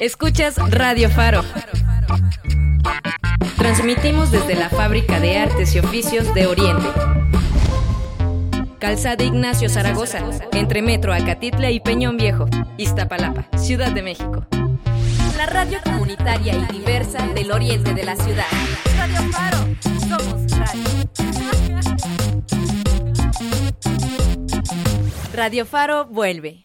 Escuchas Radio Faro. Transmitimos desde la Fábrica de Artes y Oficios de Oriente. Calzada Ignacio Zaragoza, entre Metro Acatitla y Peñón Viejo, Iztapalapa, Ciudad de México. La radio comunitaria y diversa del oriente de la ciudad. Radio Faro, somos radio. Radio Faro vuelve.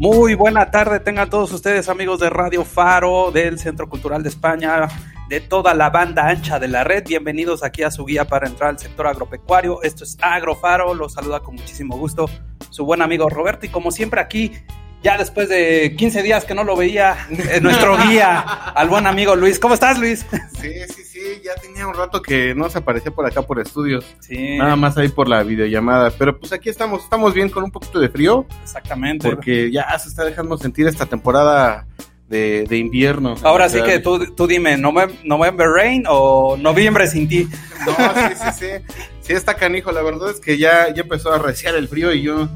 Muy buena tarde, tengan todos ustedes amigos de Radio Faro, del Centro Cultural de España, de toda la banda ancha de la red. Bienvenidos aquí a su guía para entrar al sector agropecuario. Esto es Agrofaro, los saluda con muchísimo gusto su buen amigo Roberto y como siempre aquí ya después de 15 días que no lo veía, eh, nuestro guía, al buen amigo Luis. ¿Cómo estás, Luis? Sí, sí, sí, ya tenía un rato que no se aparecía por acá por estudios. Sí. Nada más ahí por la videollamada. Pero pues aquí estamos, estamos bien con un poquito de frío. Exactamente. Porque ya se está dejando sentir esta temporada de, invierno. Ahora sí que tú, tú dime, ¿November Rain o Noviembre sin ti? No, sí, sí, sí. Sí está canijo, la verdad es que ya, ya empezó a arreciar el frío y yo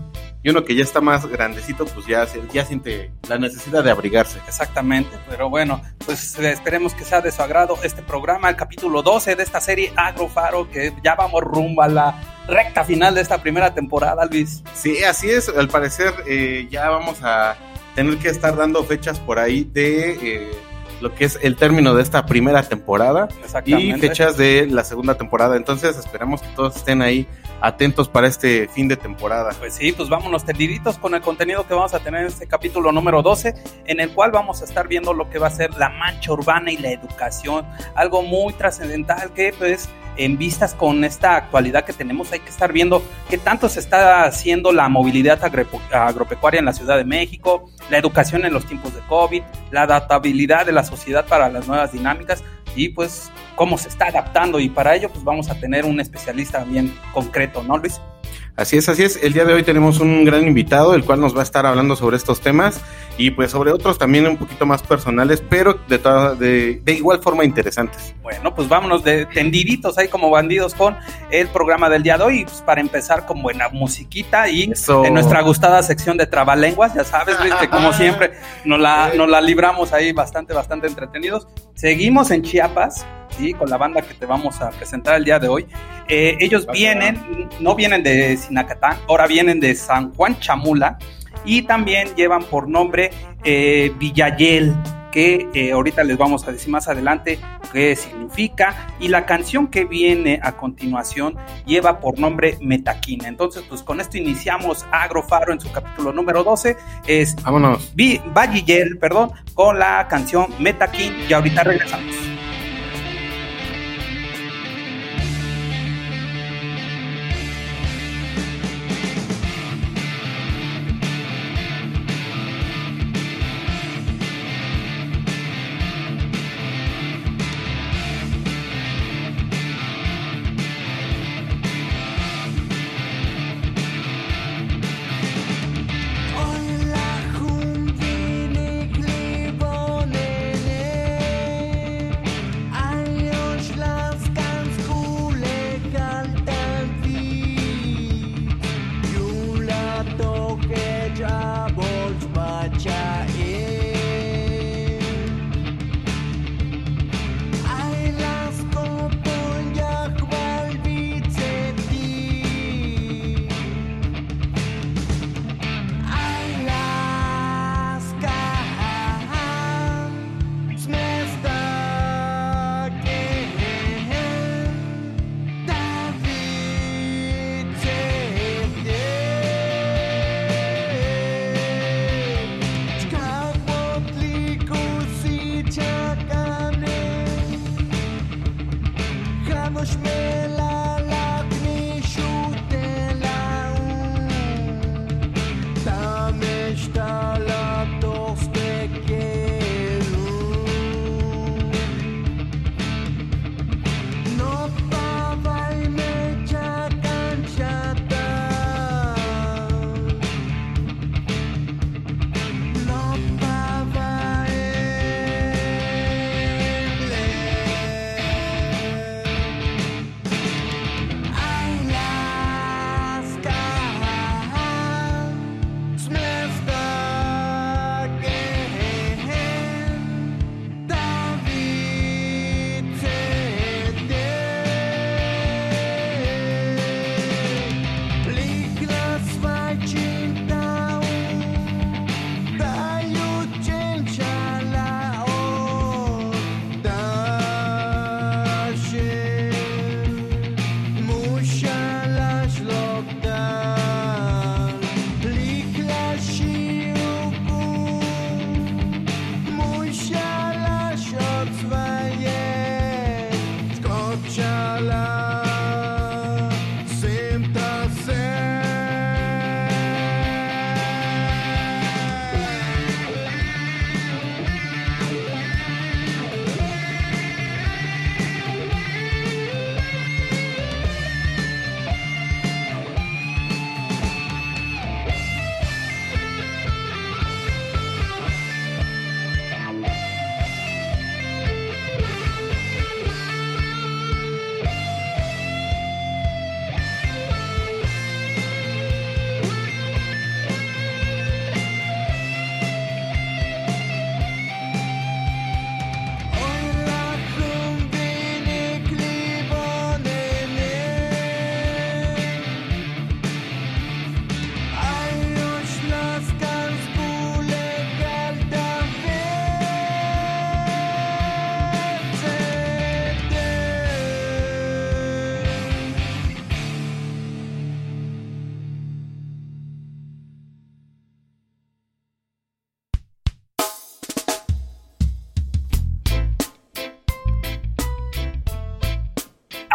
y uno que ya está más grandecito, pues ya, ya siente la necesidad de abrigarse. Exactamente, pero bueno, pues esperemos que sea de su agrado este programa, el capítulo 12 de esta serie Agrofaro, que ya vamos rumbo a la recta final de esta primera temporada, Luis. Sí, así es, al parecer eh, ya vamos a tener que estar dando fechas por ahí de... Eh, lo que es el término de esta primera temporada y fechas de la segunda temporada. Entonces esperamos que todos estén ahí atentos para este fin de temporada. Pues sí, pues vámonos tendiditos con el contenido que vamos a tener en este capítulo número 12, en el cual vamos a estar viendo lo que va a ser la mancha urbana y la educación, algo muy trascendental que pues en vistas con esta actualidad que tenemos, hay que estar viendo qué tanto se está haciendo la movilidad agropecuaria en la Ciudad de México, la educación en los tiempos de COVID, la adaptabilidad de la sociedad para las nuevas dinámicas y pues cómo se está adaptando y para ello pues vamos a tener un especialista bien concreto, ¿no Luis? Así es, así es. El día de hoy tenemos un gran invitado, el cual nos va a estar hablando sobre estos temas y pues sobre otros también un poquito más personales, pero de, de, de, igual forma interesantes. Bueno, pues vámonos de tendiditos ahí como bandidos con el programa del día de hoy, pues para empezar con buena musiquita y en nuestra gustada sección de trabalenguas, ya sabes, que como siempre nos la, nos la libramos ahí bastante, bastante entretenidos. Seguimos en Chiapas, ¿sí? con la banda que te vamos a presentar el día de hoy. Eh, ellos vienen, no vienen de Sinacatán, ahora vienen de San Juan Chamula y también llevan por nombre eh, Villayel que eh, ahorita les vamos a decir más adelante qué significa y la canción que viene a continuación lleva por nombre Metaquina. Entonces, pues con esto iniciamos Agrofaro en su capítulo número 12. Es Vámonos. Vallillel, perdón, con la canción Metaquín y ahorita regresamos.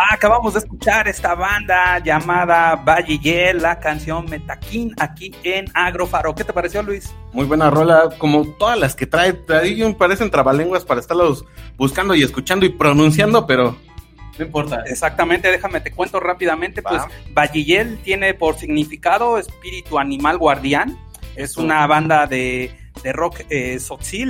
Acabamos de escuchar esta banda llamada Valle la canción Metaquín aquí en Agrofaro. ¿Qué te pareció, Luis? Muy buena rola, como todas las que trae. me parecen trabalenguas para estarlos buscando y escuchando y pronunciando, pero no importa. Exactamente, déjame te cuento rápidamente. Pues Vallillel tiene por significado espíritu animal guardián. Es una banda de, rock eh,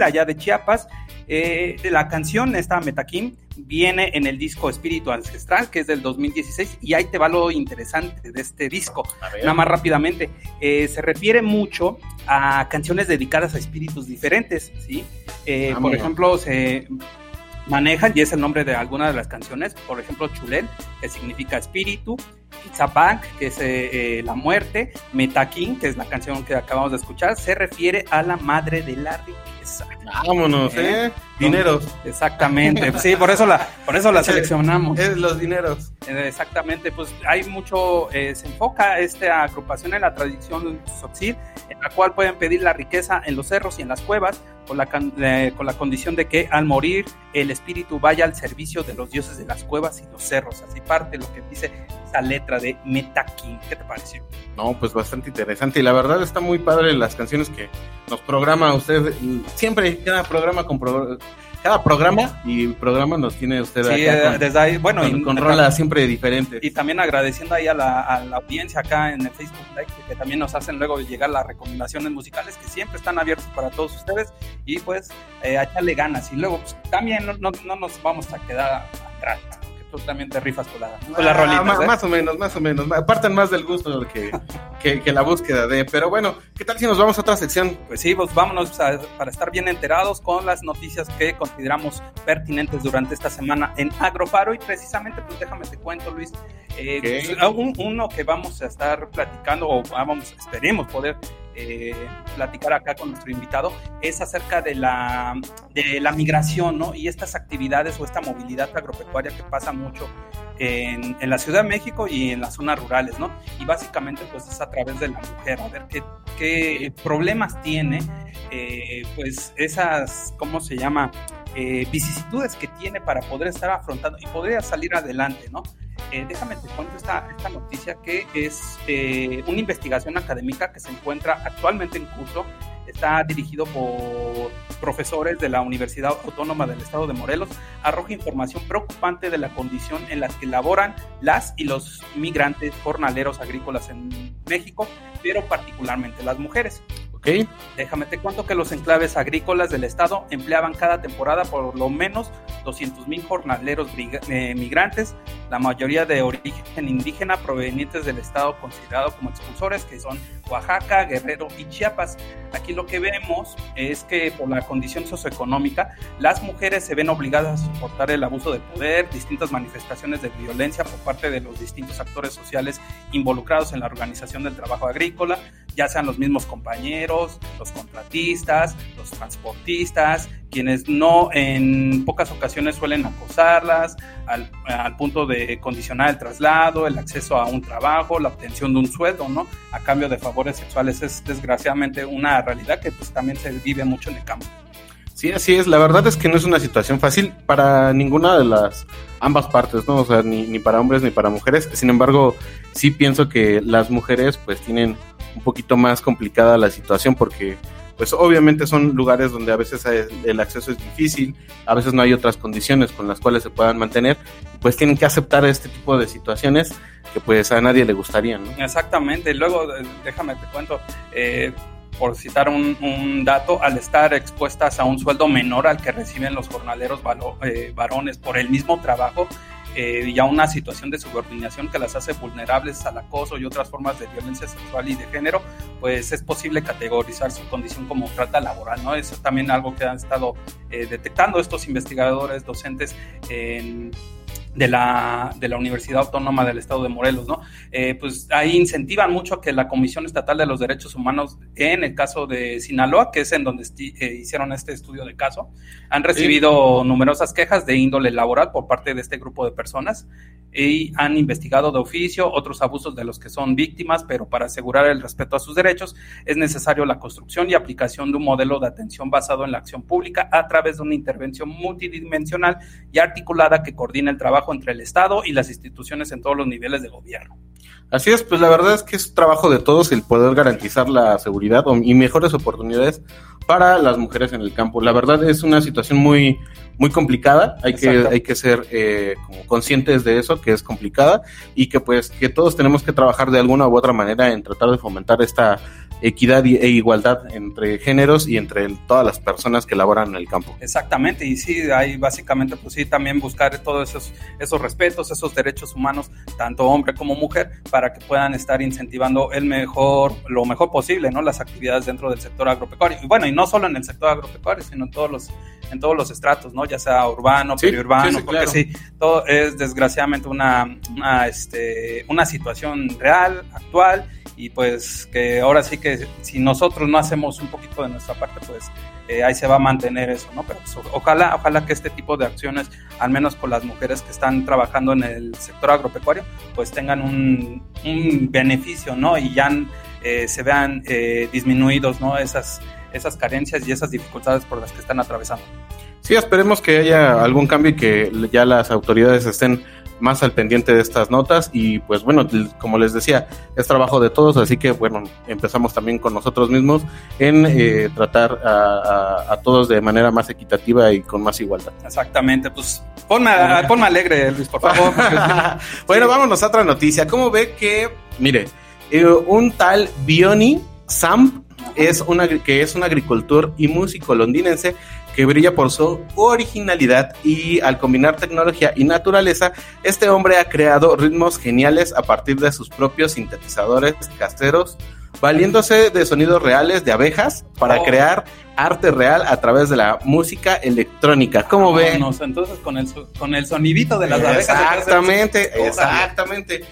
allá de Chiapas. Eh, la canción, esta Metaquín, viene en el disco Espíritu Ancestral, que es del 2016, y ahí te va lo interesante de este disco. Nada más rápidamente, eh, se refiere mucho a canciones dedicadas a espíritus diferentes, ¿sí? Eh, por ejemplo, se manejan, y es el nombre de alguna de las canciones, por ejemplo, Chulel, que significa espíritu, Bank, que es eh, la muerte, Metakin, que es la canción que acabamos de escuchar, se refiere a la madre de la riqueza. Vámonos, ¿eh? Dineros. Exactamente, sí, por eso la, por eso la seleccionamos. Es los dineros. Eh, exactamente, pues hay mucho, eh, se enfoca esta agrupación en la tradición Soxil, en la cual pueden pedir la riqueza en los cerros y en las cuevas, con la, con la condición de que al morir el espíritu vaya al servicio de los dioses de las cuevas y los cerros. Así parte lo que dice esa letra de Metakin. ¿Qué te pareció? No, pues bastante interesante. Y la verdad está muy padre las canciones que nos programa usted. Siempre cada programa con cada programa y programa nos tiene usted sí, acá desde ahí, bueno, con, rolas siempre diferentes. Y también agradeciendo ahí a la, audiencia acá en el Facebook Live, que, también nos hacen luego llegar las recomendaciones musicales que siempre están abiertos para todos ustedes y pues eh, a echarle ganas. Y luego pues, también no, no, no nos vamos a quedar atrás tú también te rifas con la, con la ah, Más, o menos, más o menos. Parten más del gusto que, que, la búsqueda de. Pero bueno, ¿qué tal si nos vamos a otra sección? Pues sí, pues vámonos para estar bien enterados con las noticias que consideramos pertinentes durante esta semana en Agrofaro. Y precisamente, pues déjame te cuento, Luis. Eh, pues, uno que vamos a estar platicando, o vamos, esperemos poder eh, platicar acá con nuestro invitado es acerca de la, de la migración, ¿no? Y estas actividades o esta movilidad agropecuaria que pasa mucho en, la Ciudad de México y en las zonas rurales, ¿no? Y básicamente pues es a través de la mujer, a ver qué, qué problemas tiene, eh, pues esas, ¿cómo se llama? Eh, vicisitudes que tiene para poder estar afrontando y poder salir adelante, ¿no? Eh, déjame te cuento esta, noticia que es eh, una investigación académica que se encuentra actualmente en curso. Está dirigido por profesores de la Universidad Autónoma del Estado de Morelos. Arroja información preocupante de la condición en la que laboran las y los migrantes jornaleros agrícolas en México, pero particularmente las mujeres. Déjame te cuento que los enclaves agrícolas del estado empleaban cada temporada por lo menos 200 mil jornaleros eh, migrantes, la mayoría de origen indígena provenientes del estado considerado como expulsores, que son Oaxaca, Guerrero y Chiapas. Aquí lo que vemos es que por la condición socioeconómica, las mujeres se ven obligadas a soportar el abuso de poder, distintas manifestaciones de violencia por parte de los distintos actores sociales involucrados en la organización del trabajo agrícola, ya sean los mismos compañeros, los contratistas, los transportistas, quienes no en pocas ocasiones suelen acosarlas al, punto de condicionar el traslado, el acceso a un trabajo, la obtención de un sueldo, ¿no? A cambio de favores sexuales es desgraciadamente una realidad que pues también se vive mucho en el campo. Sí, así es. La verdad es que no es una situación fácil para ninguna de las ambas partes, ¿no? O sea, ni, ni para hombres ni para mujeres. Sin embargo, sí pienso que las mujeres pues tienen un poquito más complicada la situación porque pues obviamente son lugares donde a veces el acceso es difícil, a veces no hay otras condiciones con las cuales se puedan mantener, pues tienen que aceptar este tipo de situaciones que pues a nadie le gustaría. Exactamente, luego eh, déjame te cuento, eh, por citar un, dato, al estar expuestas a un sueldo menor al que reciben los jornaleros eh, varones por el mismo trabajo, eh, y a una situación de subordinación que las hace vulnerables al acoso y otras formas de violencia sexual y de género, pues es posible categorizar su condición como trata laboral, ¿no? Eso es también algo que han estado eh, detectando estos investigadores, docentes en de la, de la Universidad Autónoma del Estado de Morelos, ¿no? Eh, pues ahí incentivan mucho que la Comisión Estatal de los Derechos Humanos, en el caso de Sinaloa, que es en donde eh, hicieron este estudio de caso, han recibido numerosas quejas de índole laboral por parte de este grupo de personas y han investigado de oficio otros abusos de los que son víctimas, pero para asegurar el respeto a sus derechos es necesario la construcción y aplicación de un modelo de atención basado en la acción pública a través de una intervención multidimensional y articulada que coordine el trabajo trabajo entre el Estado y las instituciones en todos los niveles de gobierno. Así es, pues la verdad es que es trabajo de todos el poder garantizar la seguridad y mejores oportunidades para las mujeres en el campo. La verdad es una situación muy, muy complicada, hay que, hay que ser eh, como conscientes de eso, que es complicada y que pues que todos tenemos que trabajar de alguna u otra manera en tratar de fomentar esta equidad e igualdad entre géneros y entre todas las personas que laboran en el campo. Exactamente, y sí, hay básicamente, pues sí, también buscar todos esos, esos respetos, esos derechos humanos, tanto hombre como mujer, para que puedan estar incentivando el mejor, lo mejor posible, ¿no? Las actividades dentro del sector agropecuario. Y bueno, y no solo en el sector agropecuario, sino en todos los, en todos los estratos, ¿no? Ya sea urbano, periurbano, porque sí, todo es desgraciadamente una, una, este, una situación real, actual, y pues que ahora sí que si nosotros no hacemos un poquito de nuestra parte, pues eh, ahí se va a mantener eso, ¿no? Pero pues, ojalá, ojalá que este tipo de acciones, al menos con las mujeres que están trabajando en el sector agropecuario, pues tengan un, un beneficio, ¿no? Y ya eh, se vean eh, disminuidos, ¿no? Esas, esas carencias y esas dificultades por las que están atravesando. Sí, esperemos que haya algún cambio y que ya las autoridades estén más al pendiente de estas notas y pues bueno, como les decía, es trabajo de todos, así que bueno, empezamos también con nosotros mismos en eh, tratar a, todos de manera más equitativa y con más igualdad. Exactamente, pues ponme, ponme alegre, Luis, por favor. bueno, vámonos a otra noticia. ¿Cómo ve que, mire, eh, un tal Bioni Samp es una, que es un agricultor y músico londinense que brilla por su originalidad y al combinar tecnología y naturaleza, este hombre ha creado ritmos geniales a partir de sus propios sintetizadores caseros, valiéndose de sonidos reales de abejas para oh. crear arte real a través de la música electrónica. ¿Cómo ve? Entonces con el, con el sonidito de las abejas. Exactamente, exactamente.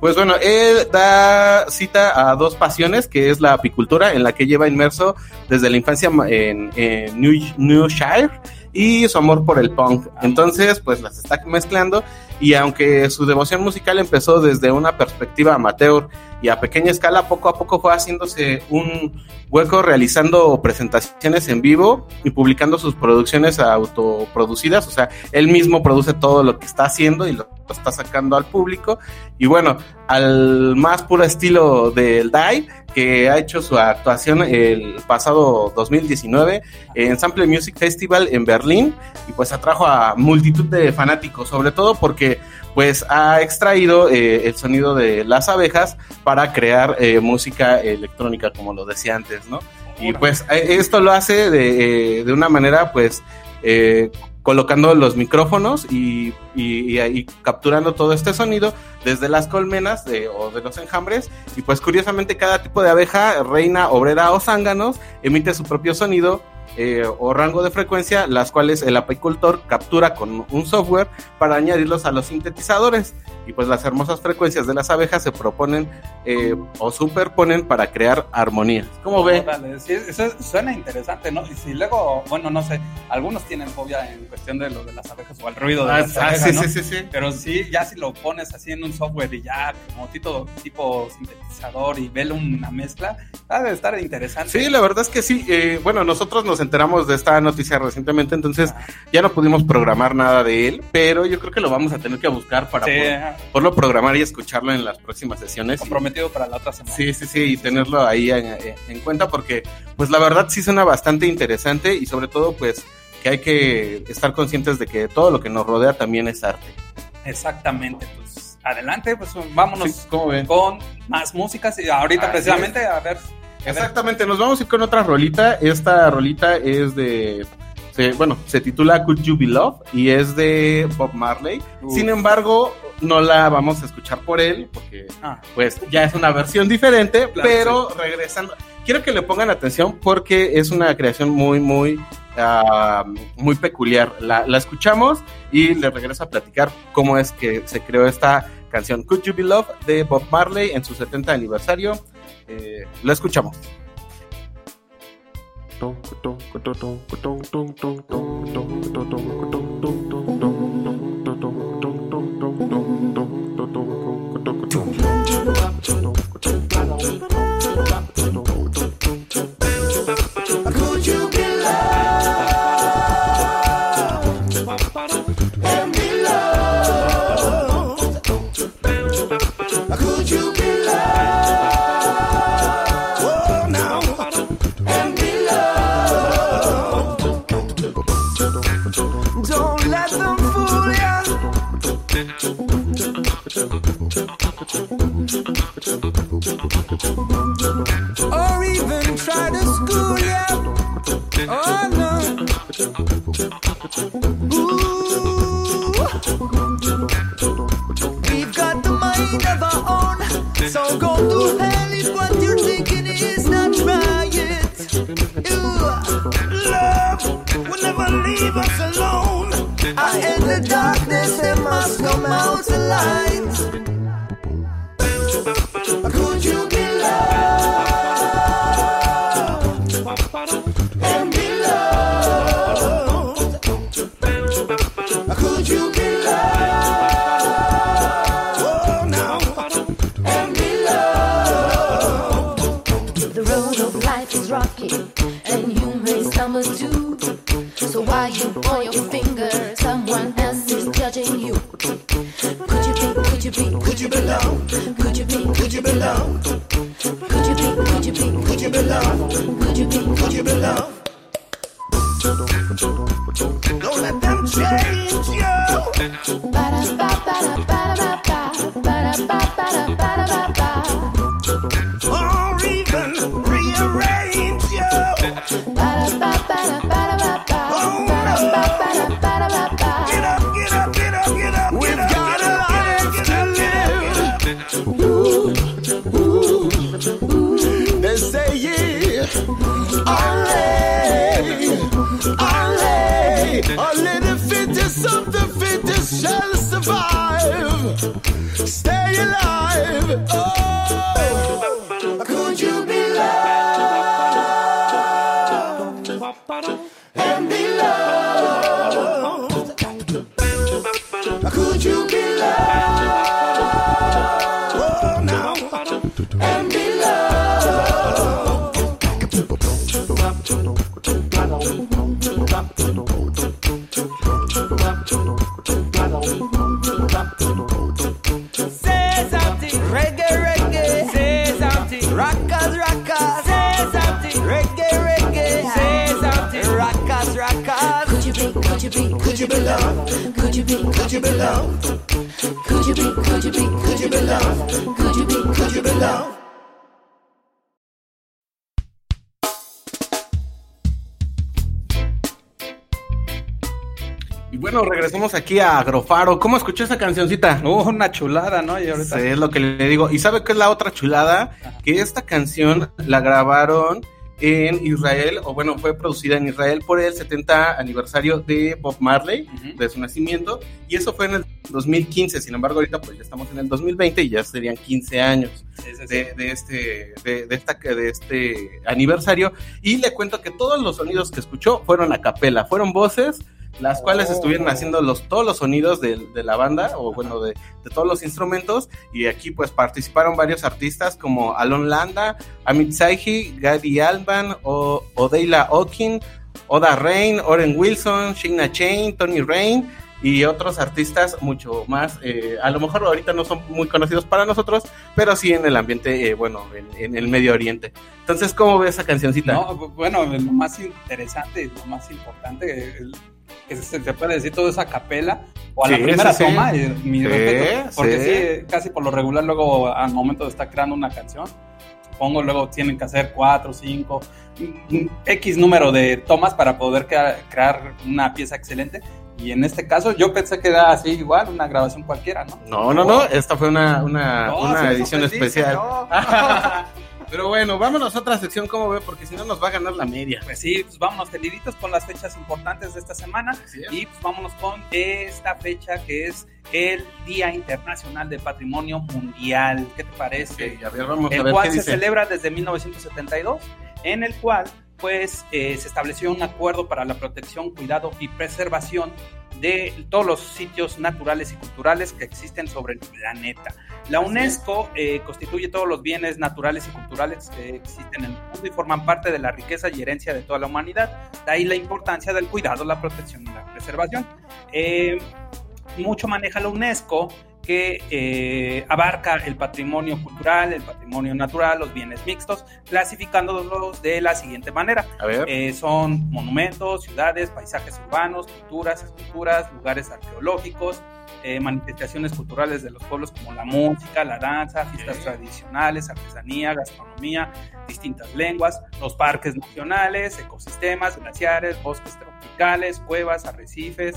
Pues bueno, él da cita a dos pasiones, que es la apicultura, en la que lleva inmerso desde la infancia en, New, Shire, y su amor por el punk. Entonces, pues las está mezclando y aunque su devoción musical empezó desde una perspectiva amateur y a pequeña escala, poco a poco fue haciéndose un hueco realizando presentaciones en vivo y publicando sus producciones autoproducidas, o sea, él mismo produce todo lo que está haciendo y lo está sacando al público. Y bueno, al más puro estilo del DAI, que ha hecho su actuación el pasado 2019 en Sample Music Festival en Berlín y pues atrajo a multitud de fanáticos, sobre todo porque pues ha extraído eh, el sonido de las abejas para crear eh, música electrónica, como lo decía antes, ¿no? Y pues eh, esto lo hace de, de una manera pues colocando los micrófonos y, y, capturando todo este sonido desde las colmenas o de los enjambres. Y pues curiosamente cada tipo de abeja, reina, obrera o zánganos, emite su propio sonido eh, o rango de frecuencia, las cuales el apicultor captura con un software para añadirlos a los sintetizadores. Y pues las hermosas frecuencias de las abejas se proponen eh, o superponen para crear armonías. ¿Cómo ve? eso suena interesante, ¿no? Y si luego, bueno, no sé, algunos tienen fobia en cuestión de lo de las abejas o al ruido de ah, las abejas, sí, sí, sí, Pero sí, ya si lo pones así en un software y ya como tipo, tipo sintetizador y vele una mezcla, ha de estar interesante. Sí, la verdad es que sí. Eh, bueno, nosotros nos enteramos de esta noticia recientemente, entonces ya no pudimos programar nada de él, pero yo creo que lo vamos a tener que buscar para poderlo programar y escucharlo en las próximas sesiones. Comprometido para la otra semana. Sí, sí, sí, y tenerlo ahí en, cuenta porque, pues la verdad sí suena bastante interesante y sobre todo, pues que hay que estar conscientes de que todo lo que nos rodea también es arte. Exactamente, pues adelante, pues vámonos con más músicas y ahorita precisamente a ver Exactamente, nos vamos a ir con otra rolita. Esta rolita es de. bueno, se titula Could You Be Love y es de Bob Marley. Sin embargo, no la vamos a escuchar por él porque, ah. pues, ya es una versión diferente. pero regresando, quiero que le pongan atención porque es una creación muy, muy, ah, muy peculiar. La, la escuchamos y le regreso a platicar cómo es que se creó esta canción Could You Be Love de Bob Marley en su 70 aniversario. Eh, lo escuchamos. Or even try to school ya. Oh no. Ooh. We've got the mind of our own. So go to hell if what you're thinking is not right. Love will never leave us alone. I in the darkness, there must come out a belong? Could you be? Could you be? Could you belong? Could you be? Could you belong? Don't let them change you. Ba-da-ba-ba-da-ba-da-ba-ba. Alive. Oh, aquí a Agrofaro. ¿Cómo escuchó esa cancioncita? Uh, una chulada, ¿no? Y ahorita. Sí, es lo que le digo. ¿Y sabe qué es la otra chulada? Que esta canción la grabaron en Israel, o bueno, fue producida en Israel por el 70 aniversario de Bob Marley, Ujú. de su nacimiento, y eso fue en el 2015. Sin embargo, ahorita pues ya estamos en el 2020 y ya serían 15 años Sí, sí, sí. de, de este de, de esta de este aniversario y le cuento que todos los sonidos que escuchó fueron a capela, fueron voces las cuales Oh. estuvieron haciendo los todos los sonidos de, de la banda o bueno de, de todos los instrumentos y aquí pues participaron varios artistas como Alon Landa, Amit Saihi, Gadi Alban, o, Odeila Okin, Oda Rain, Oren Wilson, Shina Chain, Tony Rain y otros artistas mucho más. eh, a lo mejor ahorita no son muy conocidos para nosotros, pero sí en el ambiente, eh, bueno, en, en el Medio Oriente. Entonces, ¿cómo ves esa cancioncita? No, bu- bueno, lo más interesante lo más importante el- que se, se puede decir todo esa capela o a la Sí, primera sí, toma, y mi Sí, respeto, porque sí. casi por lo regular luego al momento de estar creando una canción, supongo luego tienen que hacer cuatro, cinco, mm, X número de tomas para poder crea- crear una pieza excelente. Y en este caso yo pensé que era así igual, una grabación cualquiera, ¿no? No, no, no, esta fue una, una, No, una edición especial. no. Pero bueno, vámonos a otra sección, ¿cómo ve? Porque si no nos va a ganar la media. Pues sí, pues vámonos teliditos con las fechas importantes de esta semana. Y pues vámonos con esta fecha que es el Día Internacional del Patrimonio Mundial. ¿Qué te parece? Ok, a ver, vamos a el ver cual qué se dice. celebra desde 1972, en el cual pues eh, se estableció un acuerdo para la protección, cuidado y preservación de todos los sitios naturales y culturales que existen sobre el planeta. La UNESCO eh, constituye todos los bienes naturales y culturales que existen en el mundo y forman parte de la riqueza y herencia de toda la humanidad. De ahí la importancia del cuidado, la protección y la preservación. Eh, mucho maneja la UNESCO que eh, abarca el patrimonio cultural, el patrimonio natural, los bienes mixtos, clasificándolos de la siguiente manera. Eh, son monumentos, ciudades, paisajes urbanos, culturas, esculturas, lugares arqueológicos, eh, manifestaciones culturales de los pueblos como la música, la danza, fiestas tradicionales, artesanía, gastronomía, distintas lenguas, los parques nacionales, ecosistemas, glaciares, bosques tropicales, cuevas, arrecifes,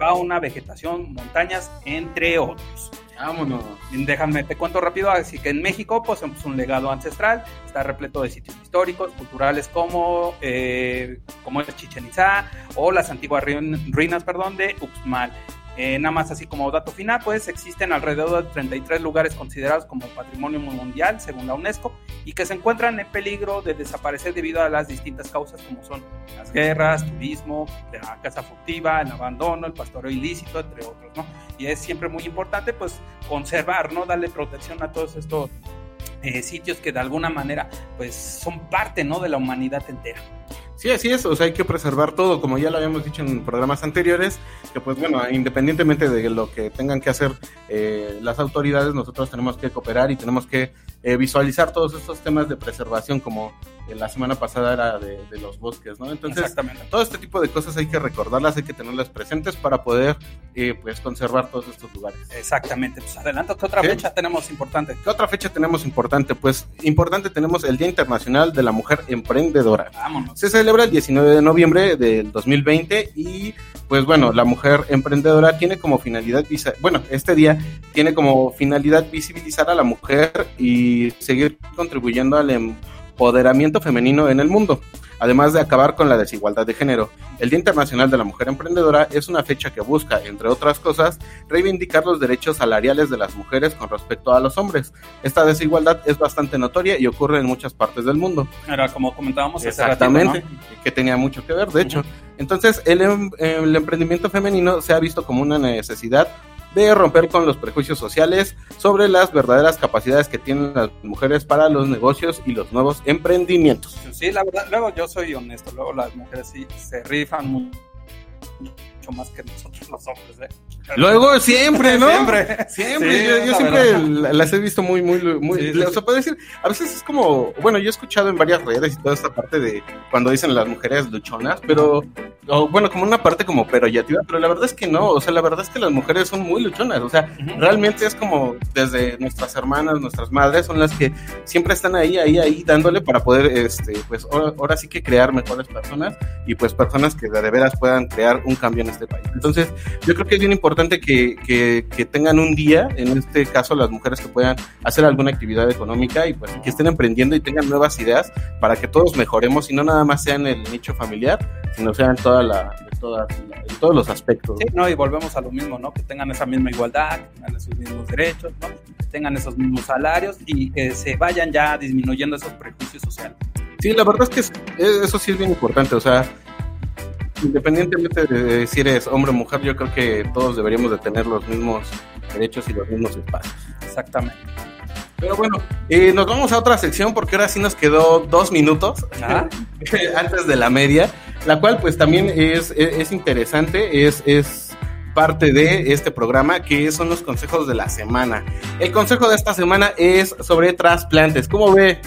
fauna, vegetación, montañas, entre otros. Vámonos. Déjame, te cuento rápido. Así que en México, pues es un legado ancestral, está repleto de sitios históricos, culturales como, eh, como Chichen Itza o las antiguas ruinas perdón, de Uxmal. Eh, nada más así como dato final, pues existen alrededor de 33 lugares considerados como patrimonio mundial según la UNESCO y que se encuentran en peligro de desaparecer debido a las distintas causas como son las guerras, turismo, la caza furtiva, el abandono, el pastoreo ilícito, entre otros. Y es siempre muy importante pues conservar, ¿no? Darle protección a todos estos eh, sitios que de alguna manera pues son parte, ¿no? De la humanidad entera. Sí, así es, o sea, hay que preservar todo, como ya lo habíamos dicho en programas anteriores, que pues bueno, independientemente de lo que tengan que hacer eh, las autoridades, nosotros tenemos que cooperar y tenemos que eh, visualizar todos estos temas de preservación, como la semana pasada era de, los bosques, ¿no? Entonces, todo este tipo de cosas hay que recordarlas, hay que tenerlas presentes para poder, eh, pues, conservar todos estos lugares. Exactamente. Pues adelante, ¿qué otra fecha tenemos importante? ¿Qué otra fecha tenemos importante? Pues, importante tenemos el Día Internacional de la Mujer Emprendedora. Vámonos. Se celebra el 19 de noviembre del 2020 y, pues, bueno, la mujer emprendedora tiene como finalidad, bueno, este día tiene como finalidad visibilizar a la mujer y seguir contribuyendo al empoderamiento femenino en el mundo, además de acabar con la desigualdad de género. El Día Internacional de la Mujer Emprendedora es una fecha que busca, entre otras cosas, reivindicar los derechos salariales de las mujeres con respecto a los hombres. Esta desigualdad es bastante notoria y ocurre en muchas partes del mundo. Era como comentábamos Exactamente, que tenía mucho que ver, de hecho. Entonces, el, em, el emprendimiento femenino se ha visto como una necesidad de romper con los prejuicios sociales sobre las verdaderas capacidades que tienen las mujeres para los negocios y los nuevos emprendimientos. Sí, la verdad, luego yo soy honesto, luego las mujeres sí se rifan mucho más que nosotros los hombres, ¿eh? Luego siempre, ¿no? siempre. Siempre. yo, siempre las he visto muy, muy, muy. o sea, puedo decir, a veces es como, bueno, yo he escuchado en varias redes y toda esta parte de cuando dicen las mujeres luchonas, pero, bueno, como una parte como perorativa, pero la verdad es que no, o sea, la verdad es que las mujeres son muy luchonas, o sea, realmente es como desde nuestras hermanas, nuestras madres son las que siempre están ahí, ahí, ahí dándole para poder, este, pues ahora, sí que crear mejores personas y pues personas que de veras puedan crear un cambio en este país. Entonces, yo creo que es bien importante que, que, tengan un día, en este caso las mujeres que puedan hacer alguna actividad económica y pues que estén emprendiendo y tengan nuevas ideas para que todos mejoremos y no nada más sea en el nicho familiar, sino sea en toda la, en todos los aspectos. Sí, no, y volvemos a lo mismo, ¿no? Que tengan esa misma igualdad, que tengan esos mismos derechos, ¿no? Que tengan esos mismos salarios y que se vayan ya disminuyendo esos prejuicios sociales. Sí, la verdad es que eso sí es bien importante, o sea, independientemente de si eres hombre o mujer, yo creo que todos deberíamos de tener los mismos derechos y los mismos espacios. Exactamente. Pero bueno, eh, nos vamos a otra sección porque ahora sí nos quedó dos minutos antes de la media, la cual pues también es, es, interesante, es, es parte de este programa que son los consejos de la semana. El consejo de esta semana es sobre trasplantes. ¿Cómo ve,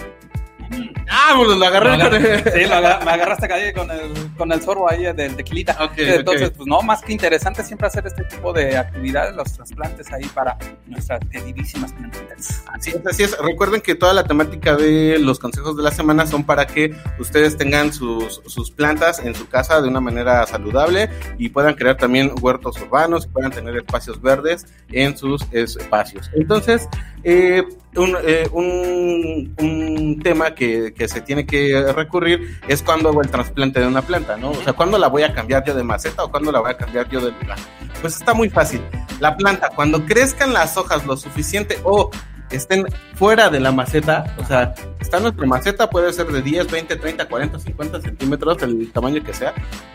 Ah, pues lo agarré. Sí, me agarraste ahí con el, con el sorbo ahí del tequilita. Entonces, pues no, más que interesante siempre hacer este tipo de actividades, los trasplantes ahí para nuestras queridísimas plantitas. Así es, así es. Recuerden que toda la temática de los consejos de la semana son para que ustedes tengan sus, sus plantas en su casa de una manera saludable y puedan crear también huertos urbanos y puedan tener espacios verdes en sus espacios. Entonces, eh, un, eh, un, un, tema que, que, se tiene que recurrir es cuando hago el trasplante de una planta, ¿no? O sea, ¿cuándo la voy a cambiar yo de maceta o cuándo la voy a cambiar yo de lugar? Pues está muy fácil. La planta, cuando crezcan las hojas lo suficiente o estén fuera de la maceta, o sea, está nuestra maceta, puede ser de 10, 20, 30, 40, 50 centímetros, el tamaño que sea,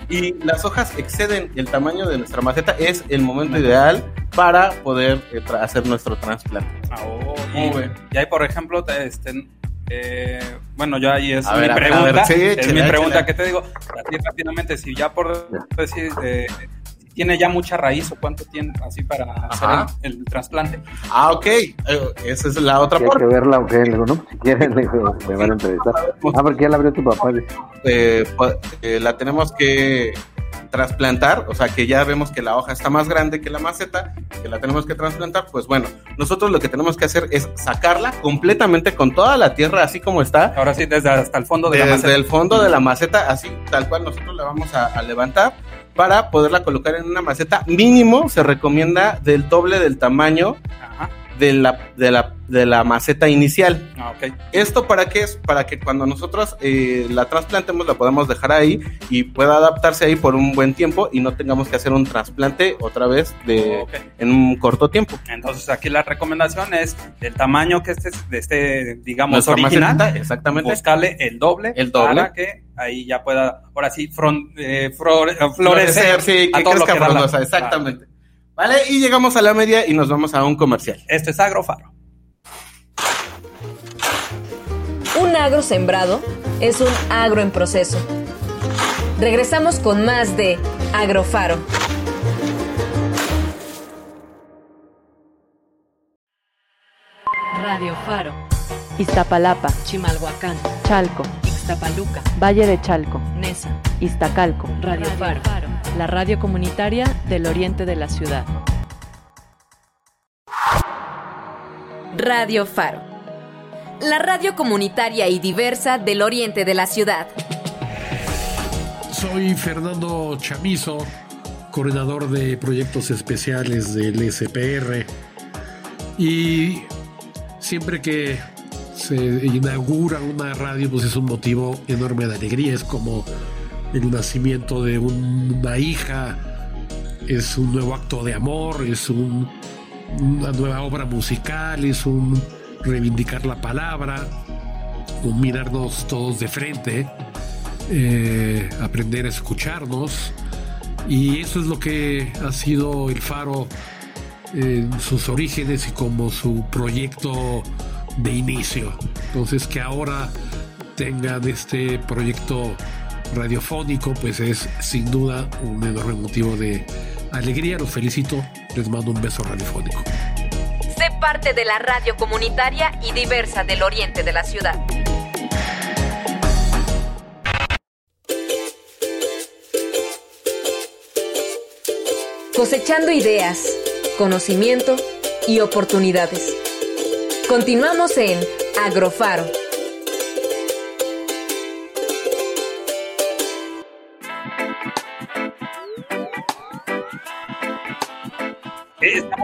y las hojas exceden el tamaño de nuestra maceta, es el momento ideal para poder eh, hacer nuestro trasplante. Ah, oh, y, y, ahí, por ejemplo, este, eh, bueno, yo ahí es mi pregunta, es mi pregunta, ¿qué te digo? Así rápidamente, si ya por decir... Eh, tiene ya mucha raíz o cuánto tiene así para hacer el, el, trasplante. Ah, ok. Eh, esa es la otra parte. Hay que verla, digo, no, si quieren, le me van a entrevistar. Ah, porque ya la abrió tu papá. Eh, pues, eh, la tenemos que trasplantar, o sea que ya vemos que la hoja está más grande que la maceta, que la tenemos que trasplantar, pues bueno, nosotros lo que tenemos que hacer es sacarla completamente con toda la tierra así como está. Ahora sí, desde hasta el fondo de desde la maceta. Desde el fondo de la maceta, así tal cual nosotros la vamos a, a levantar para poderla colocar en una maceta. Mínimo se recomienda del doble del tamaño Ajá de la, de la, de la maceta inicial. Ah, okay. ¿Esto para qué es? Para que cuando nosotros eh, la trasplantemos la podamos dejar ahí y pueda adaptarse ahí por un buen tiempo y no tengamos que hacer un trasplante otra vez de, okay. en un corto tiempo. Entonces aquí la recomendación es del tamaño que este, de este digamos, Nuestra original, maceta, exactamente. buscarle el doble, el doble para que ahí ya pueda, ahora sí, front, eh, flore, florecer, florecer, sí, que crezca frondosa, exactamente. ¿Vale? Y llegamos a la media y nos vamos a un comercial. Esto es Agrofaro. Un agro sembrado es un agro en proceso. Regresamos con más de Agrofaro. Radio Faro. Iztapalapa, Chimalhuacán, Chalco, Ixtapaluca, Valle de Chalco, Nesa, Iztacalco, Radio, Radio Faro. Faro, la radio comunitaria del oriente de la ciudad. Radio Faro, la radio comunitaria y diversa del oriente de la ciudad. Soy Fernando Chamizo, coordinador de proyectos especiales del SPR y siempre que se inaugura una radio, pues es un motivo enorme de alegría. Es como el nacimiento de un, una hija, es un nuevo acto de amor, es un, una nueva obra musical, es un reivindicar la palabra, un mirarnos todos de frente, eh, aprender a escucharnos. Y eso es lo que ha sido el faro en sus orígenes y como su proyecto de inicio. Entonces que ahora tengan este proyecto radiofónico, pues es sin duda un enorme motivo de alegría. Los felicito, les mando un beso radiofónico. Sé parte de la radio comunitaria y diversa del oriente de la ciudad. Cosechando ideas, conocimiento y oportunidades. Continuamos en Agrofaro.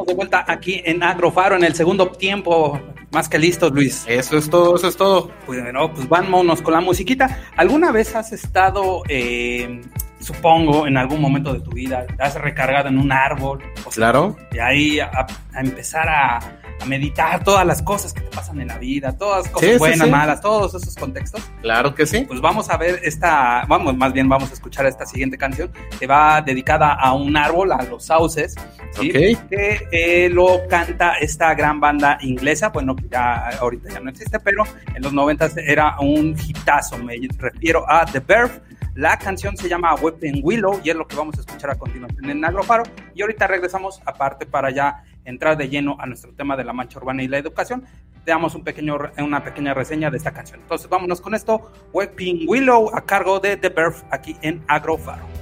Estamos de vuelta aquí en Agrofaro en el segundo tiempo. Más que listos, Luis. Eso es todo, eso es todo. Bueno, pues vámonos con la musiquita. ¿Alguna vez has estado, eh, supongo, en algún momento de tu vida, has recargado en un árbol? O sea, claro. Y ahí a, a empezar a, meditar todas las cosas que te pasan en la vida, todas cosas sí, buenas, sí, sí. malas, todos esos contextos. Claro que sí. Pues vamos a ver esta, vamos, más bien vamos a escuchar esta siguiente canción que va dedicada a un árbol, a los sauces. Okay. que eh, lo canta esta gran banda inglesa, bueno, que ya ahorita ya no existe, pero en los 90 era un hitazo, me refiero a The Verve. La canción se llama Weeping Willow y es lo que vamos a escuchar a continuación en Agrofaro. Y ahorita regresamos aparte para ya entrar de lleno a nuestro tema de la mancha urbana y la educación. Damos una pequeña reseña de esta canción. Entonces vámonos con esto. Weeping Willow a cargo de The Verve aquí en Agrofaro.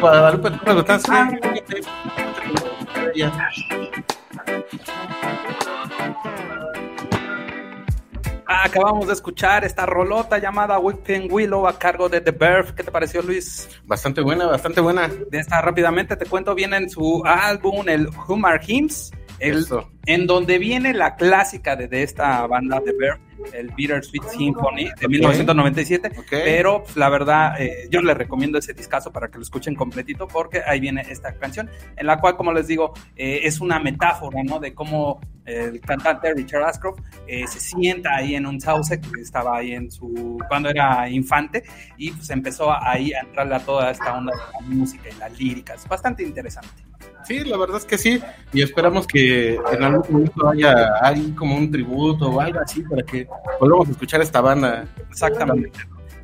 Guadalupe. Ah, acabamos de escuchar esta rolota llamada Weekend Willow a cargo de The Verve. ¿Qué te pareció, Luis? Bastante buena, bastante buena. De esta rápidamente te cuento, viene en su álbum, el Humor Hymns, el, en donde viene la clásica de, de esta banda The Verve, el Bittersweet Symphony de 1997. Pero pues, la verdad, eh, yo les recomiendo ese discazo para que lo escuchen completito, porque ahí viene esta canción, en la cual, como les digo, eh, es una metáfora, ¿no? De cómo el cantante Richard Ashcroft eh, se sienta ahí en un sauce que estaba ahí en su cuando era infante y pues empezó ahí a entrarle a toda esta onda de la música y las líricas. Bastante interesante. Sí, la verdad es que sí, y esperamos que en algún momento haya ahí como un tributo o algo así para que volvamos a escuchar esta banda. Exactamente.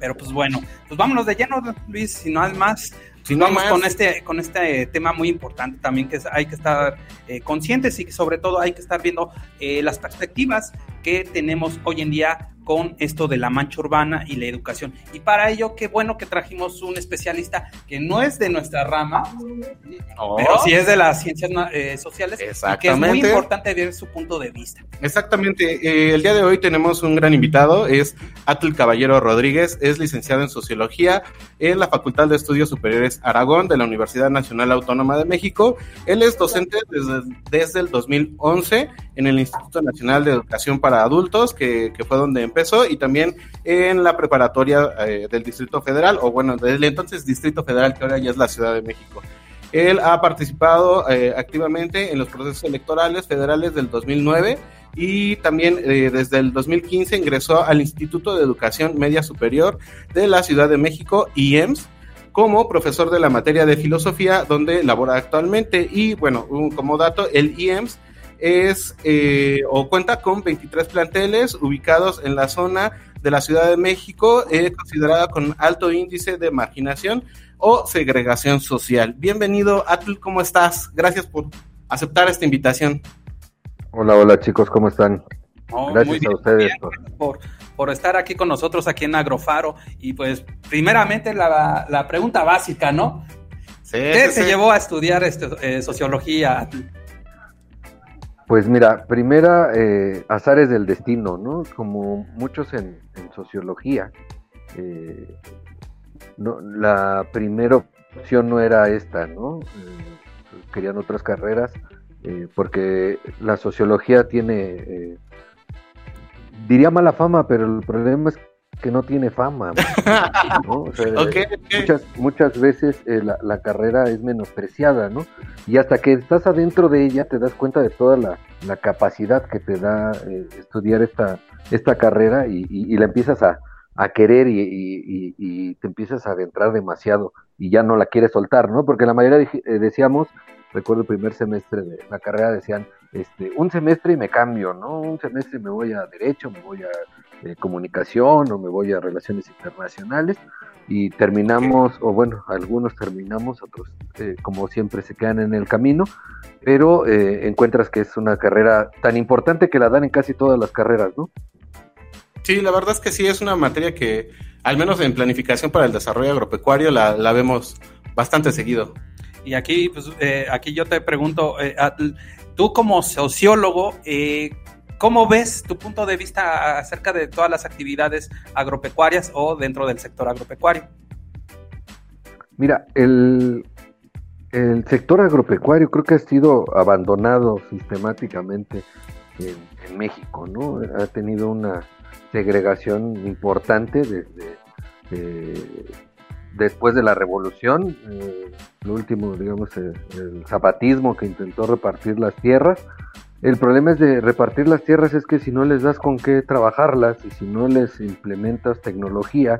Pero pues bueno, pues vámonos de lleno, Luis, si no hay más. Si no Vamos con este con este tema muy importante también que hay que estar eh, conscientes y sobre todo hay que estar viendo eh, las perspectivas que tenemos hoy en día con esto de la mancha urbana y la educación. Y para ello, qué bueno que trajimos un especialista que no es de nuestra rama, Oh. pero sí es de las ciencias eh, sociales, y que es muy importante ver su punto de vista. Exactamente. eh, el día de hoy tenemos un gran invitado, es Atul Caballero Rodríguez, es licenciado en Sociología en la Facultad de Estudios Superiores Aragón de la Universidad Nacional Autónoma de México. Él es docente desde, desde el 2011 en el Instituto Nacional de Educación para Adultos, que, que fue donde empezó, y también en la preparatoria eh, del Distrito Federal, o bueno, del entonces Distrito Federal, que ahora ya es la Ciudad de México. Él ha participado eh, activamente en los procesos electorales federales del 2009 y también eh, desde el 2015 ingresó al Instituto de Educación Media Superior de la Ciudad de México, IEMS, como profesor de la materia de filosofía, donde labora actualmente. Y bueno, como dato, el IEMS es eh, o cuenta con 23 planteles ubicados en la zona de la Ciudad de México, eh, considerada con alto índice de marginación o segregación social. Bienvenido, Atul, ¿cómo estás? Gracias por aceptar esta invitación. Hola, hola chicos, ¿cómo están? Oh, Gracias bien, a ustedes. por, por estar aquí con nosotros aquí en Agrofaro. Y pues, primeramente, la, la pregunta básica, ¿no? ¿Qué sí, te sí. llevó a estudiar este, eh, sociología? Pues mira, primera, eh, azares del destino, ¿no? Como muchos en, sociología, eh, la primera opción no era esta, ¿no? Eh, querían otras carreras, eh, porque la sociología tiene, diría mala fama, pero el problema es que no tiene fama. ¿no? O sea. Muchas, muchas veces eh, la, la carrera es menospreciada, ¿no? Y hasta que estás adentro de ella te das cuenta de toda la, la capacidad que te da eh, estudiar esta, esta carrera y, y- y la empiezas a, a querer y, y- y- y te empiezas a adentrar demasiado y ya no la quieres soltar, ¿no? Porque la mayoría dij- eh, decíamos, recuerdo el primer semestre de la carrera, decían, este, un semestre y me cambio, ¿no? Un semestre me voy a Derecho, me voy a eh, Comunicación o me voy a Relaciones Internacionales y terminamos, o bueno, algunos terminamos, otros eh, como siempre se quedan en el camino, pero eh, encuentras que es una carrera tan importante que la dan en casi todas las carreras, ¿no? Sí, la verdad es que sí, es una materia que, al menos en planificación para el desarrollo agropecuario, la, la vemos bastante seguido. Y aquí, pues, eh, aquí yo te pregunto, eh, a- tú como sociólogo, eh, ¿cómo ves tu punto de vista acerca de todas las actividades agropecuarias o dentro del sector agropecuario? Mira, el, el sector agropecuario creo que ha sido abandonado sistemáticamente en, México, ¿no? Ha tenido una segregación importante desde eh, después de la revolución, eh, lo último, digamos, el, el zapatismo que intentó repartir las tierras. El problema es de repartir las tierras es que si no les das con qué trabajarlas y si no les implementas tecnología,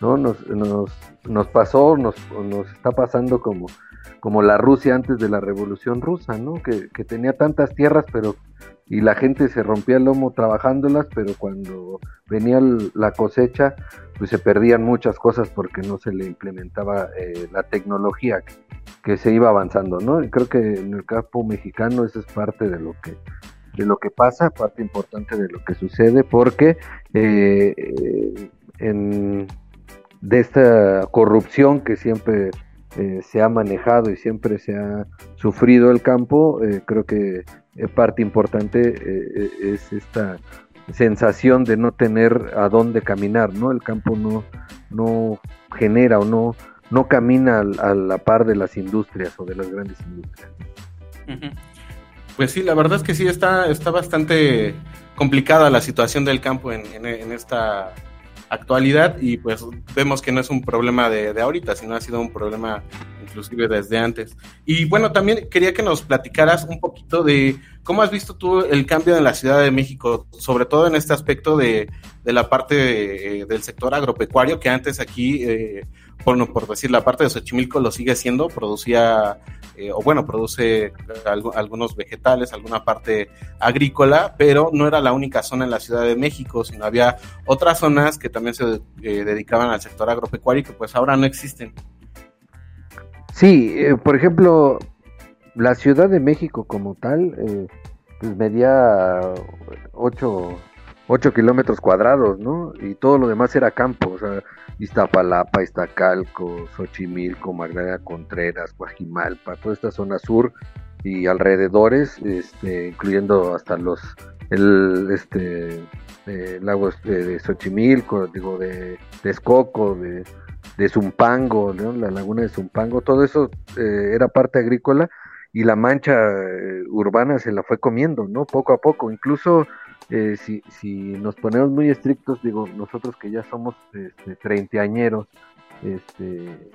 ¿no? Nos, nos, nos pasó, nos, nos está pasando como, como la Rusia antes de la Revolución Rusa, ¿no? Que, que tenía tantas tierras, pero y la gente se rompía el lomo trabajándolas, pero cuando venía la cosecha, pues se perdían muchas cosas porque no se le implementaba eh, la tecnología que, se iba avanzando, ¿no? Y creo que en el campo mexicano eso es parte de lo que de lo que pasa, parte importante de lo que sucede, porque eh, en, de esta corrupción que siempre eh, se ha manejado y siempre se ha sufrido el campo, eh, creo que eh, parte importante es esta sensación de no tener a dónde caminar, ¿no? El campo no, no genera o no, no camina a la par de las industrias o de las grandes industrias. Pues sí, la verdad es que sí está, está bastante complicada la situación del campo en, en esta actualidad y pues vemos que no es un problema de, de, ahorita, sino ha sido un problema inclusive desde antes. Y bueno, también quería que nos platicaras un poquito de cómo has visto tú el cambio en la Ciudad de México, sobre todo en este aspecto de, de la parte eh, del sector agropecuario, que antes aquí, eh, por, por decir, la parte de Xochimilco lo sigue siendo, producía eh, o bueno, produce algunos vegetales, alguna parte agrícola, pero no era la única zona en la Ciudad de México, sino había otras zonas que también se eh, dedicaban al sector agropecuario y que pues ahora no existen. Sí, eh, por ejemplo, la Ciudad de México como tal, pues medía 8 8 kilómetros cuadrados, ¿no? Y todo lo demás era campo, o sea, Iztapalapa, Iztacalco, Xochimilco, Magdalena Contreras, Guajimalpa, toda esta zona sur y alrededores, este, incluyendo hasta los, el, este, eh, lagos de, Xochimilco, digo, de Texcoco, de, de Zumpango, ¿no? la laguna de Zumpango, todo eso eh, era parte agrícola y la mancha eh, urbana se la fue comiendo, ¿no? Poco a poco, incluso eh, si, si nos ponemos muy estrictos, digo, nosotros que ya somos este, treintañeros, este,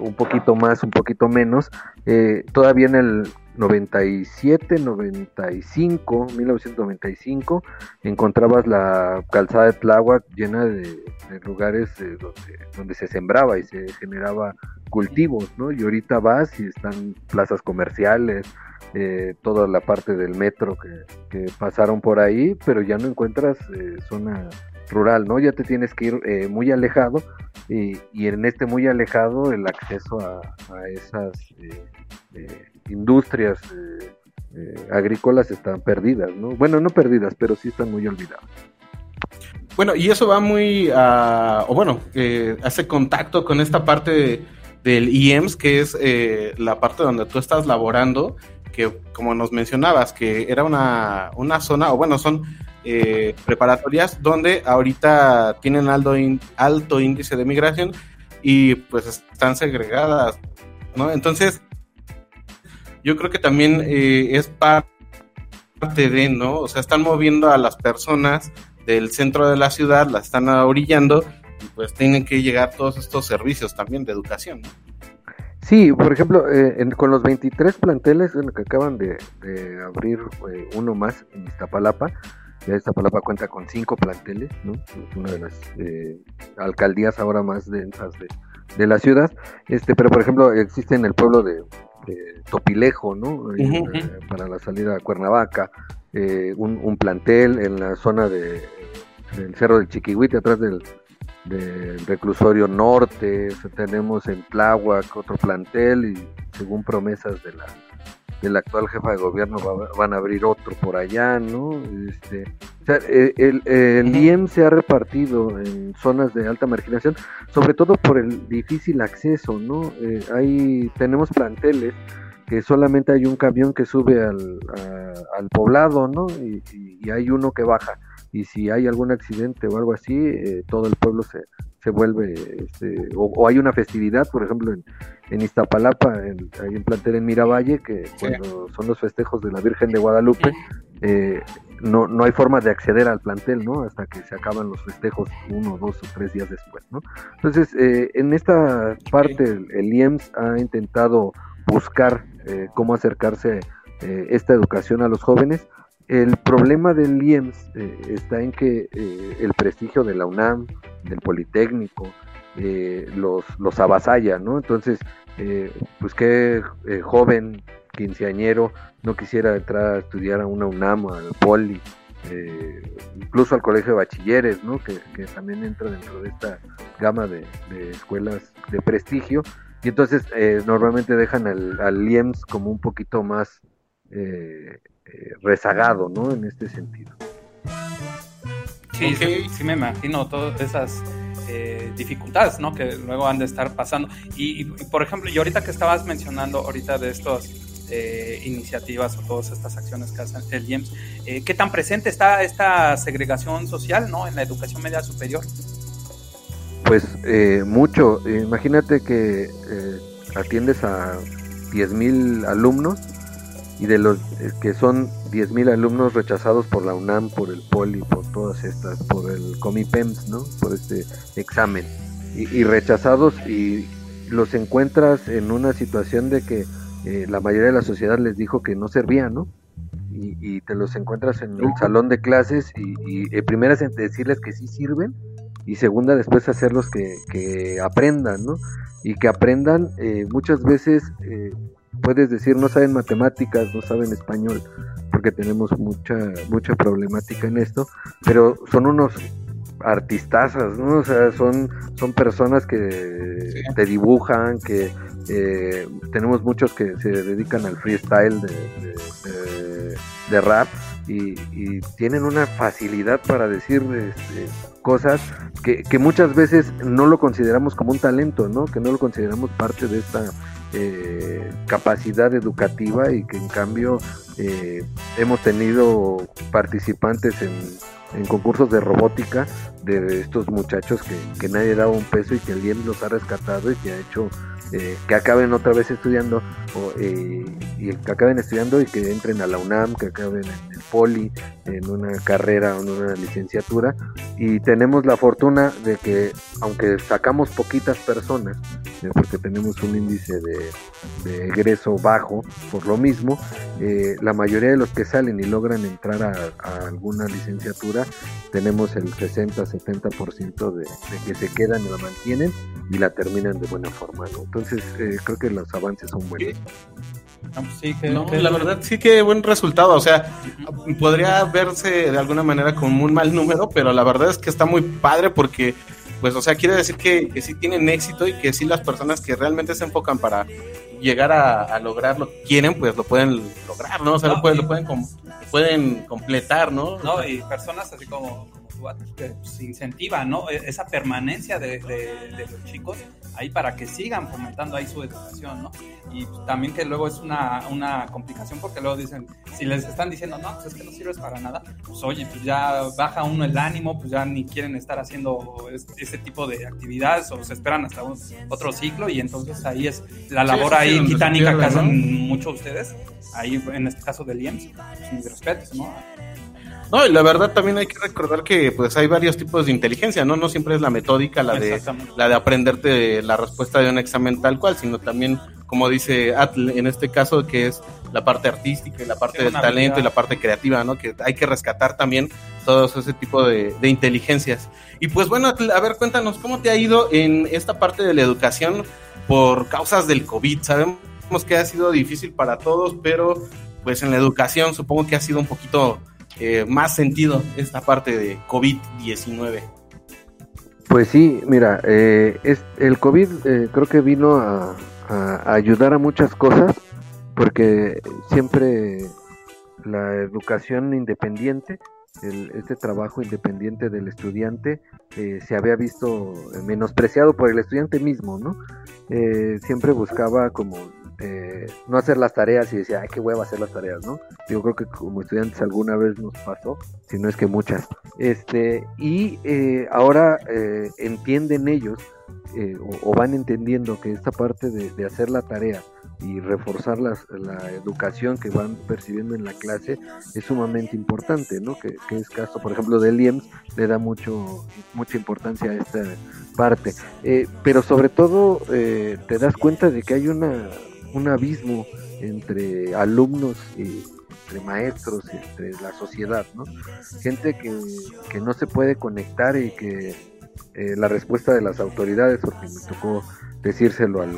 un poquito más, un poquito menos, eh, todavía en el 97, 95, 1995, encontrabas la calzada de Tláhuac llena de, lugares donde, donde, se sembraba y se generaba cultivos, ¿no? Y ahorita vas y están plazas comerciales, eh, toda la parte del metro que, pasaron por ahí, pero ya no encuentras eh, zona rural, ¿no? Ya te tienes que ir eh, muy alejado y, en este muy alejado el acceso a, esas industrias agrícolas están perdidas, ¿no? Bueno, no perdidas, pero sí están muy olvidadas. Bueno, y eso va muy a, o bueno, hace contacto con esta parte del IEMS, que es la parte donde tú estás laborando que como nos mencionabas, que era una, una zona, o bueno, son eh, preparatorias donde ahorita tienen alto, alto índice de migración y pues están segregadas, ¿no? Entonces, yo creo que también eh, es parte de, ¿no? O sea, están moviendo a las personas del centro de la ciudad, las están orillando y pues tienen que llegar todos estos servicios también de educación, ¿no? Sí, por ejemplo, eh, con los 23 planteles que acaban de, abrir uno más en Iztapalapa, ya Iztapalapa cuenta con cinco planteles, ¿no? Es una de las eh, alcaldías ahora más densas de, la ciudad. Este, pero por ejemplo, existe en el pueblo de, Topilejo, ¿no? para la salida a Cuernavaca, un, un, plantel en la zona de, del Cerro del Chiquihuite, atrás del del reclusorio norte, tenemos en Tláhuac otro plantel y según promesas de la de la actual jefa de gobierno van a abrir otro por allá, ¿no? Este, o sea, e, el, el, IEM se ha repartido en zonas de alta marginación, sobre todo por el difícil acceso, ¿no? Eh, hay, tenemos planteles que solamente hay un camión que sube al, al poblado, ¿no? y, hay uno que baja y si hay algún accidente o algo así, eh, todo el pueblo se, se vuelve, este, o, hay una festividad, por ejemplo, en, en Iztapalapa, hay un plantel en Miravalle, que cuando son los festejos de la Virgen de Guadalupe, eh, no, no hay forma de acceder al plantel, ¿no? Hasta que se acaban los festejos uno, dos o tres días después, ¿no? Entonces, eh, en esta parte, el, IEMS ha intentado buscar cómo acercarse esta educación a los jóvenes, el problema del IEMS eh, está en que eh, el prestigio de la UNAM, del Politécnico, eh, los, los avasalla, ¿no? Entonces, pues qué joven, quinceañero, no quisiera entrar a estudiar a una UNAM, al Poli, incluso al Colegio de Bachilleres, ¿no? Que, también entra dentro de esta gama de, escuelas de prestigio. Y entonces normalmente dejan al, al IEMS como un poquito más eh, rezagado, ¿no? En este sentido. Sí, sí, sí, me imagino todas esas eh, dificultades, ¿no? Que luego han de estar pasando. Y, y, por ejemplo, y ahorita que estabas mencionando ahorita de estas eh, iniciativas o todas estas acciones que hace el IEMS, eh, ¿qué tan presente está esta segregación social, ¿no? En la educación media superior. Pues eh, mucho. Imagínate que eh, atiendes a 10.000 alumnos y de los eh, que son 10.000 alumnos rechazados por la UNAM, por el POLI, por todas estas, por el COMIPEMS, ¿no? Por este examen. Y, y rechazados y los encuentras en una situación de que eh, la mayoría de la sociedad les dijo que no servían, ¿no? Y, y te los encuentras en el salón de clases y, y eh, primera es decirles que sí sirven y segunda después hacerlos que, que aprendan, ¿no? Y que aprendan eh, muchas veces, eh, puedes decir, no saben matemáticas, no saben español, porque tenemos mucha, mucha problemática en esto, pero son unos artistazas, ¿no? O sea, son, son personas que Sí. te dibujan, que eh, tenemos muchos que se dedican al freestyle de, de- de- de rap y, y tienen una facilidad para decir este, cosas que, que muchas veces no lo consideramos como un talento, ¿no? Que no lo consideramos parte de esta eh, capacidad educativa y que en cambio eh, hemos tenido participantes en, en concursos de robótica de estos muchachos que, que nadie daba un peso y que el IEM los ha rescatado y que ha hecho eh, que acaben otra vez estudiando o, eh, y que acaben estudiando y que entren a la UNAM, que acaben en el Poli, en una carrera o en una licenciatura. Y tenemos la fortuna de que aunque sacamos poquitas personas eh, porque tenemos un índice de, de egreso bajo por lo mismo eh, la mayoría de los que salen y logran entrar a, a alguna licenciatura tenemos el 60-70% de, de que se quedan y la mantienen y la terminan de buena forma ¿no? entonces eh, creo que los avances son buenos No, sí, que, No, que- la verdad sí que buen resultado. O sea, podría verse de alguna manera como un mal número, pero la verdad es que está muy padre porque, pues, o sea, quiere decir que, que sí tienen éxito y que sí las personas que realmente se enfocan para llegar a, a lograr lo que quieren, pues lo pueden lograr, ¿no? O sea, No, lo pueden, y- lo pueden, com- pueden completar, ¿no? ¿no? Y personas así como, que se incentivan, ¿no? E- Esa permanencia de, de- de los chicos ahí para que sigan fomentando ahí su educación, ¿no? Y también que luego es una, una complicación porque luego dicen, si les están diciendo, no, pues es que no sirves para nada, pues oye, pues ya baja uno el ánimo, pues ya ni quieren estar haciendo es- ese tipo de actividades o se esperan hasta un- otro ciclo y entonces ahí es la labor sí, ahí titánica que ¿no? hacen muchos de ustedes, ahí en este caso del IEMS, pues mis respetos, ¿no? No, y la verdad también hay que recordar que pues hay varios tipos de inteligencia, ¿no? No siempre es la metódica, la de la de aprenderte la respuesta de un examen tal cual, sino también, como dice Atl, en este caso, que es la parte artística y la parte del talento habilidad. y la parte creativa, ¿no? Que hay que rescatar también todos ese tipo de, de inteligencias. Y pues bueno, Atl, a ver, cuéntanos, ¿cómo te ha ido en esta parte de la educación por causas del COVID? Sabemos que ha sido difícil para todos, pero pues en la educación supongo que ha sido un poquito eh, más sentido esta parte de COVID-19. Pues sí, mira, eh, es, el COVID eh, creo que vino a, ayudar a muchas cosas porque siempre la educación independiente, el- este trabajo independiente del estudiante eh, se había visto menospreciado por el estudiante mismo, ¿no? Eh, siempre buscaba como eh, no hacer las tareas y decía, ay, qué hueva hacer las tareas, ¿no? Yo creo que como estudiantes alguna vez nos pasó, si no es que muchas. Este, y eh, ahora eh, entienden ellos eh, o, o van entendiendo que esta parte de, de hacer la tarea y reforzar las- la educación que van percibiendo en la clase es sumamente importante, ¿no? Que, es caso, por ejemplo, del IEMS le da mucho mucha importancia a esta parte. Eh, pero sobre todo eh, te das cuenta de que hay una, un abismo entre alumnos y entre maestros entre la sociedad, ¿no? Gente que, que no se puede conectar y que eh, la respuesta de las autoridades, porque me tocó decírselo al,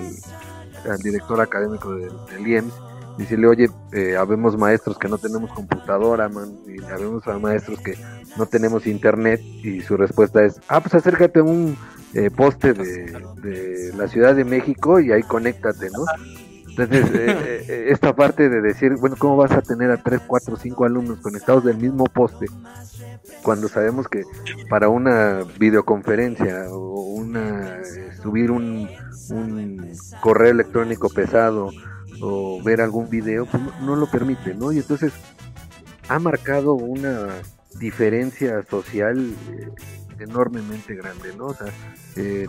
director académico del, del IEMS, decirle, oye, eh, habemos maestros que no tenemos computadora, man, y habemos a maestros que no tenemos internet, y su respuesta es, ah, pues acércate a un eh, poste de, de la Ciudad de México y ahí conéctate, ¿no? Entonces, eh, eh, esta parte de decir, bueno, ¿cómo vas a tener a 3, 4, 5 alumnos conectados del mismo poste? Cuando sabemos que para una videoconferencia o una subir un, un correo electrónico pesado o ver algún video, pues no, no lo permite, ¿no? Y entonces ha marcado una diferencia social eh, enormemente grande, ¿no? O sea, eh,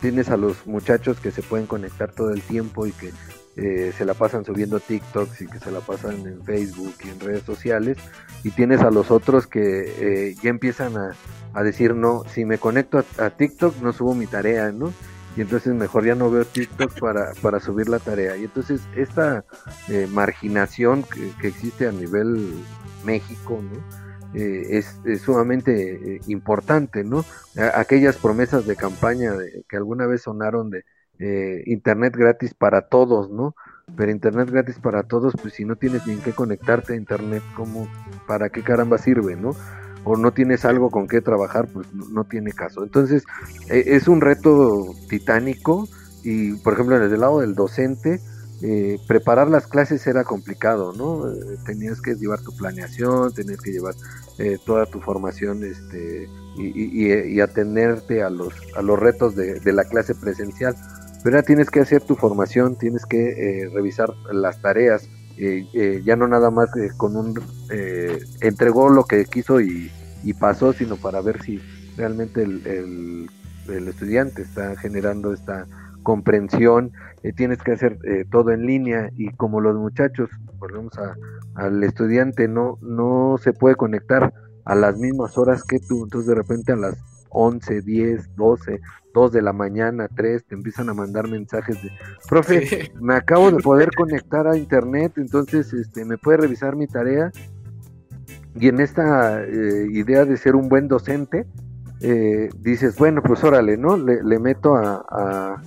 tienes a los muchachos que se pueden conectar todo el tiempo y que eh, se la pasan subiendo TikToks y que se la pasan en Facebook y en redes sociales, y tienes a los otros que eh, ya empiezan a, a decir, no, si me conecto a, TikTok no subo mi tarea, ¿no? y entonces mejor ya no veo TikTok para, para subir la tarea. Y entonces esta eh, marginación que, que, existe a nivel México, ¿no? Eh, es, es, sumamente eh, importante, ¿no? Aquellas promesas de campaña de, que alguna vez sonaron de eh, Internet gratis para todos, ¿no? Pero Internet gratis para todos, pues si no tienes ni en qué conectarte a Internet, ¿cómo, para qué caramba sirve, ¿no? o no tienes algo con qué trabajar, pues no, tiene caso. Entonces, eh, es un reto titánico y, por ejemplo, desde el lado del docente, eh, preparar las clases era complicado, ¿no? Eh, tenías que llevar tu planeación, tenías que llevar eh, toda tu formación este, y, y, atenderte a los, a los retos de, la clase presencial. Pero ahora tienes que hacer tu formación, tienes que revisar las tareas, eh, eh, ya no nada más eh, con un eh, entregó lo que quiso y, y, pasó, sino para ver si realmente el, estudiante está generando esta comprensión, eh, tienes que hacer todo en línea y como los muchachos, volvemos a, al estudiante, no, no se puede conectar a las mismas horas que tú, entonces de repente a las 11, 10, 12, 2 de la mañana, 3, te empiezan a mandar mensajes de, profe, sí. me acabo de poder conectar a internet, entonces este, me puede revisar mi tarea. Y en esta eh, idea de ser un buen docente, eh, dices, bueno, pues órale, ¿no? Le, le meto a, a,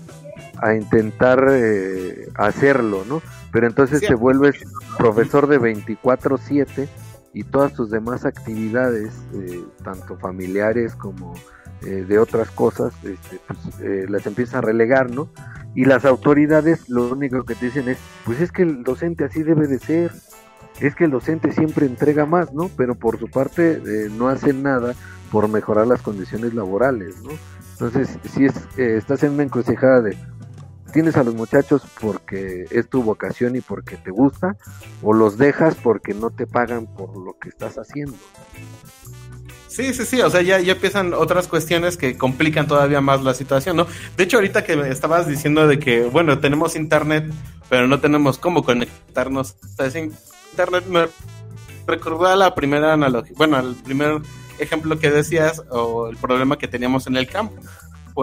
a intentar eh, hacerlo, ¿no? Pero entonces sí. te vuelves profesor de 24/7 y todas tus demás actividades, eh, tanto familiares como eh, de otras cosas, este, pues, eh, las empiezas a relegar, ¿no? Y las autoridades lo único que te dicen es, pues es que el docente así debe de ser, es que el docente siempre entrega más, ¿no? Pero por su parte eh, no hacen nada por mejorar las condiciones laborales, ¿no? Entonces, si es, eh, estás en una encrucijada de, tienes a los muchachos porque es tu vocación y porque te gusta, o los dejas porque no te pagan por lo que estás haciendo. Sí, sí, sí, o sea, ya, ya empiezan otras cuestiones que complican todavía más la situación, ¿no? De hecho, ahorita que estabas diciendo de que, bueno, tenemos internet, pero no tenemos cómo conectarnos a ese internet, me recordó a la primera analogía, bueno, al primer ejemplo que decías, o el problema que teníamos en el campo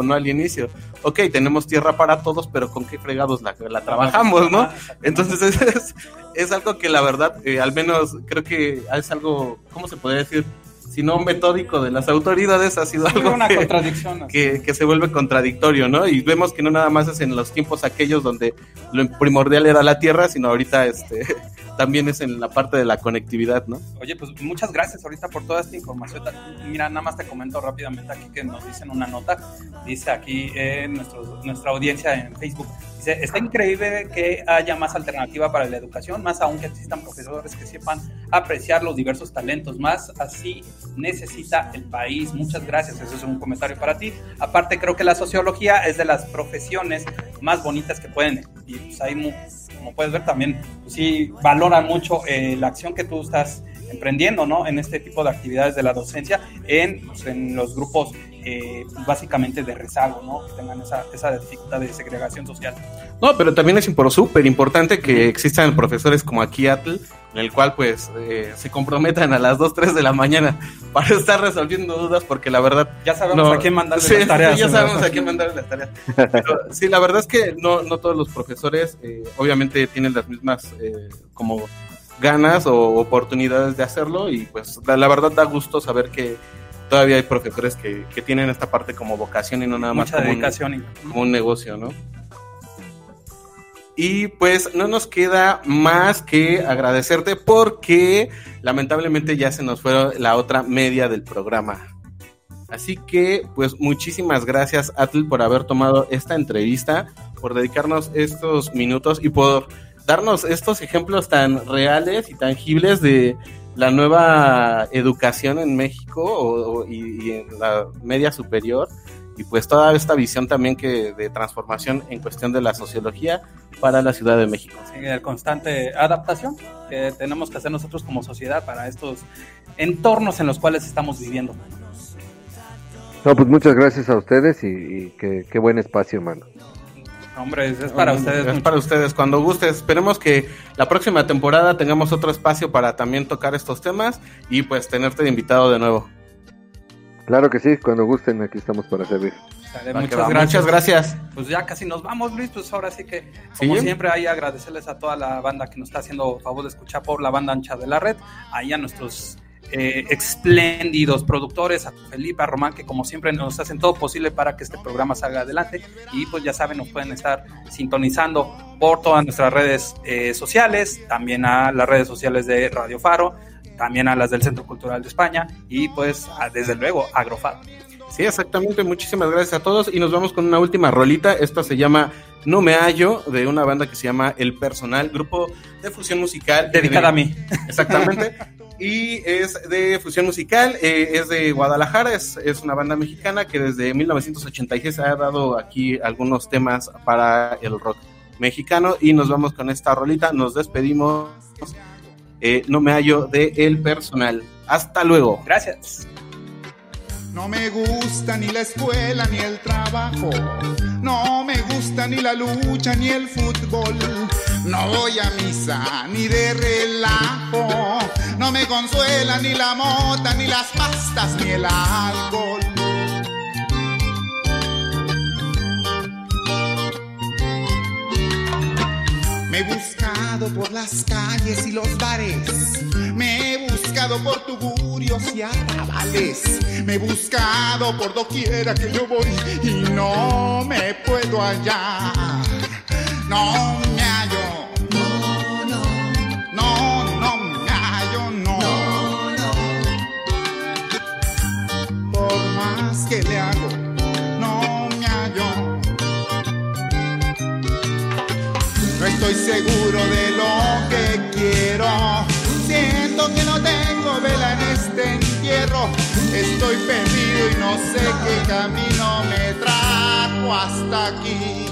no al inicio. Ok, tenemos tierra para todos, pero ¿con qué fregados la, la trabajamos, no? Entonces es, es, es, algo que la verdad, eh, al menos creo que es algo, ¿cómo se podría decir? Si no metódico de las autoridades, ha sido algo una que, contradicción, que, que, se vuelve contradictorio, ¿no? Y vemos que no nada más es en los tiempos aquellos donde lo primordial era la tierra, sino ahorita este también es en la parte de la conectividad, ¿no? Oye, pues muchas gracias ahorita por toda esta información. Mira, nada más te comento rápidamente aquí que nos dicen una nota. Dice aquí en nuestro, nuestra audiencia en Facebook. Dice, está increíble que haya más alternativa para la educación, más aún que existan profesores que sepan apreciar los diversos talentos, más así necesita el país. Muchas gracias, eso es un comentario para ti. Aparte, creo que la sociología es de las profesiones más bonitas que pueden. Y pues hay como puedes ver también, pues, sí valora mucho eh, la acción que tú estás emprendiendo, ¿no? En este tipo de actividades de la docencia, en, pues, en los grupos eh, básicamente de rezago, ¿no? Que tengan esa, esa dificultad de segregación social. No, pero también es súper importante que existan profesores como aquí Atl, en el cual pues eh, se comprometan a las 2, 3 de la mañana para estar resolviendo dudas, porque la verdad... Ya sabemos no, a quién mandarle sí, las tareas. ya sabemos a quién mandarle las tareas. Pero, sí, la verdad es que no, no todos los profesores eh, obviamente tienen las mismas eh, como ganas o oportunidades de hacerlo y pues la, la, verdad da gusto saber que todavía hay profesores que, que tienen esta parte como vocación y no nada Mucha más como dedicación un, como un negocio, ¿no? Y pues no nos queda más que agradecerte porque lamentablemente ya se nos fue la otra media del programa. Así que pues muchísimas gracias Atl por haber tomado esta entrevista por dedicarnos estos minutos y por darnos estos ejemplos tan reales y tangibles de la nueva educación en México o, y, y, en la media superior y pues toda esta visión también que de transformación en cuestión de la sociología para la Ciudad de México. Sí, el constante adaptación que tenemos que hacer nosotros como sociedad para estos entornos en los cuales estamos viviendo. No, pues muchas gracias a ustedes y, y qué, qué buen espacio, hermano. Hombre, es para ustedes. Es para ustedes. Cuando guste, esperemos que la próxima temporada tengamos otro espacio para también tocar estos temas y pues tenerte de invitado de nuevo. Claro que sí, cuando gusten, aquí estamos para servir. Vale, muchas, gracias. muchas gracias. Pues ya casi nos vamos, Luis. Pues ahora sí que, como ¿Sí? siempre, ahí agradecerles a toda la banda que nos está haciendo favor de escuchar por la banda ancha de la red, ahí a nuestros eh, espléndidos productores, a Felipe, a Román, que como siempre nos hacen todo posible para que este programa salga adelante. Y pues ya saben, nos pueden estar sintonizando por todas nuestras redes eh, sociales, también a las redes sociales de Radio Faro, también a las del Centro Cultural de España y pues a, desde luego Agrofaro. Sí, exactamente. Muchísimas gracias a todos y nos vamos con una última rolita. Esta se llama No me hallo de una banda que se llama El Personal, grupo de fusión musical. Dedicada de, a mí. Exactamente. y es de fusión musical, eh, es de Guadalajara, es, es, una banda mexicana que desde 1986 ha dado aquí algunos temas para el rock mexicano y nos vamos con esta rolita, nos despedimos, eh, no me hallo de El Personal. Hasta luego. Gracias. No me gusta ni la escuela ni el trabajo. No me gusta ni la lucha ni el fútbol. No voy a misa ni de relajo. No me consuela ni la mota ni las pastas ni el alcohol. Me he buscado por las calles y los bares. Me he buscado por tugurios y arrabales. Me he buscado por doquiera que yo voy y no me puedo hallar. No me hallo. No, no. No, no me hallo, no. No, no. Por más que le hago. Estoy seguro de lo que quiero. Siento que no tengo vela en este entierro. Estoy perdido y no sé qué camino me trajo hasta aquí.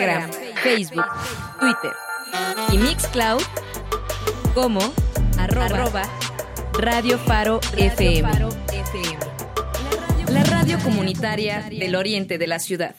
Instagram, Facebook, Twitter y Mixcloud como arroba, Radio Faro FM. La radio comunitaria del oriente de la ciudad.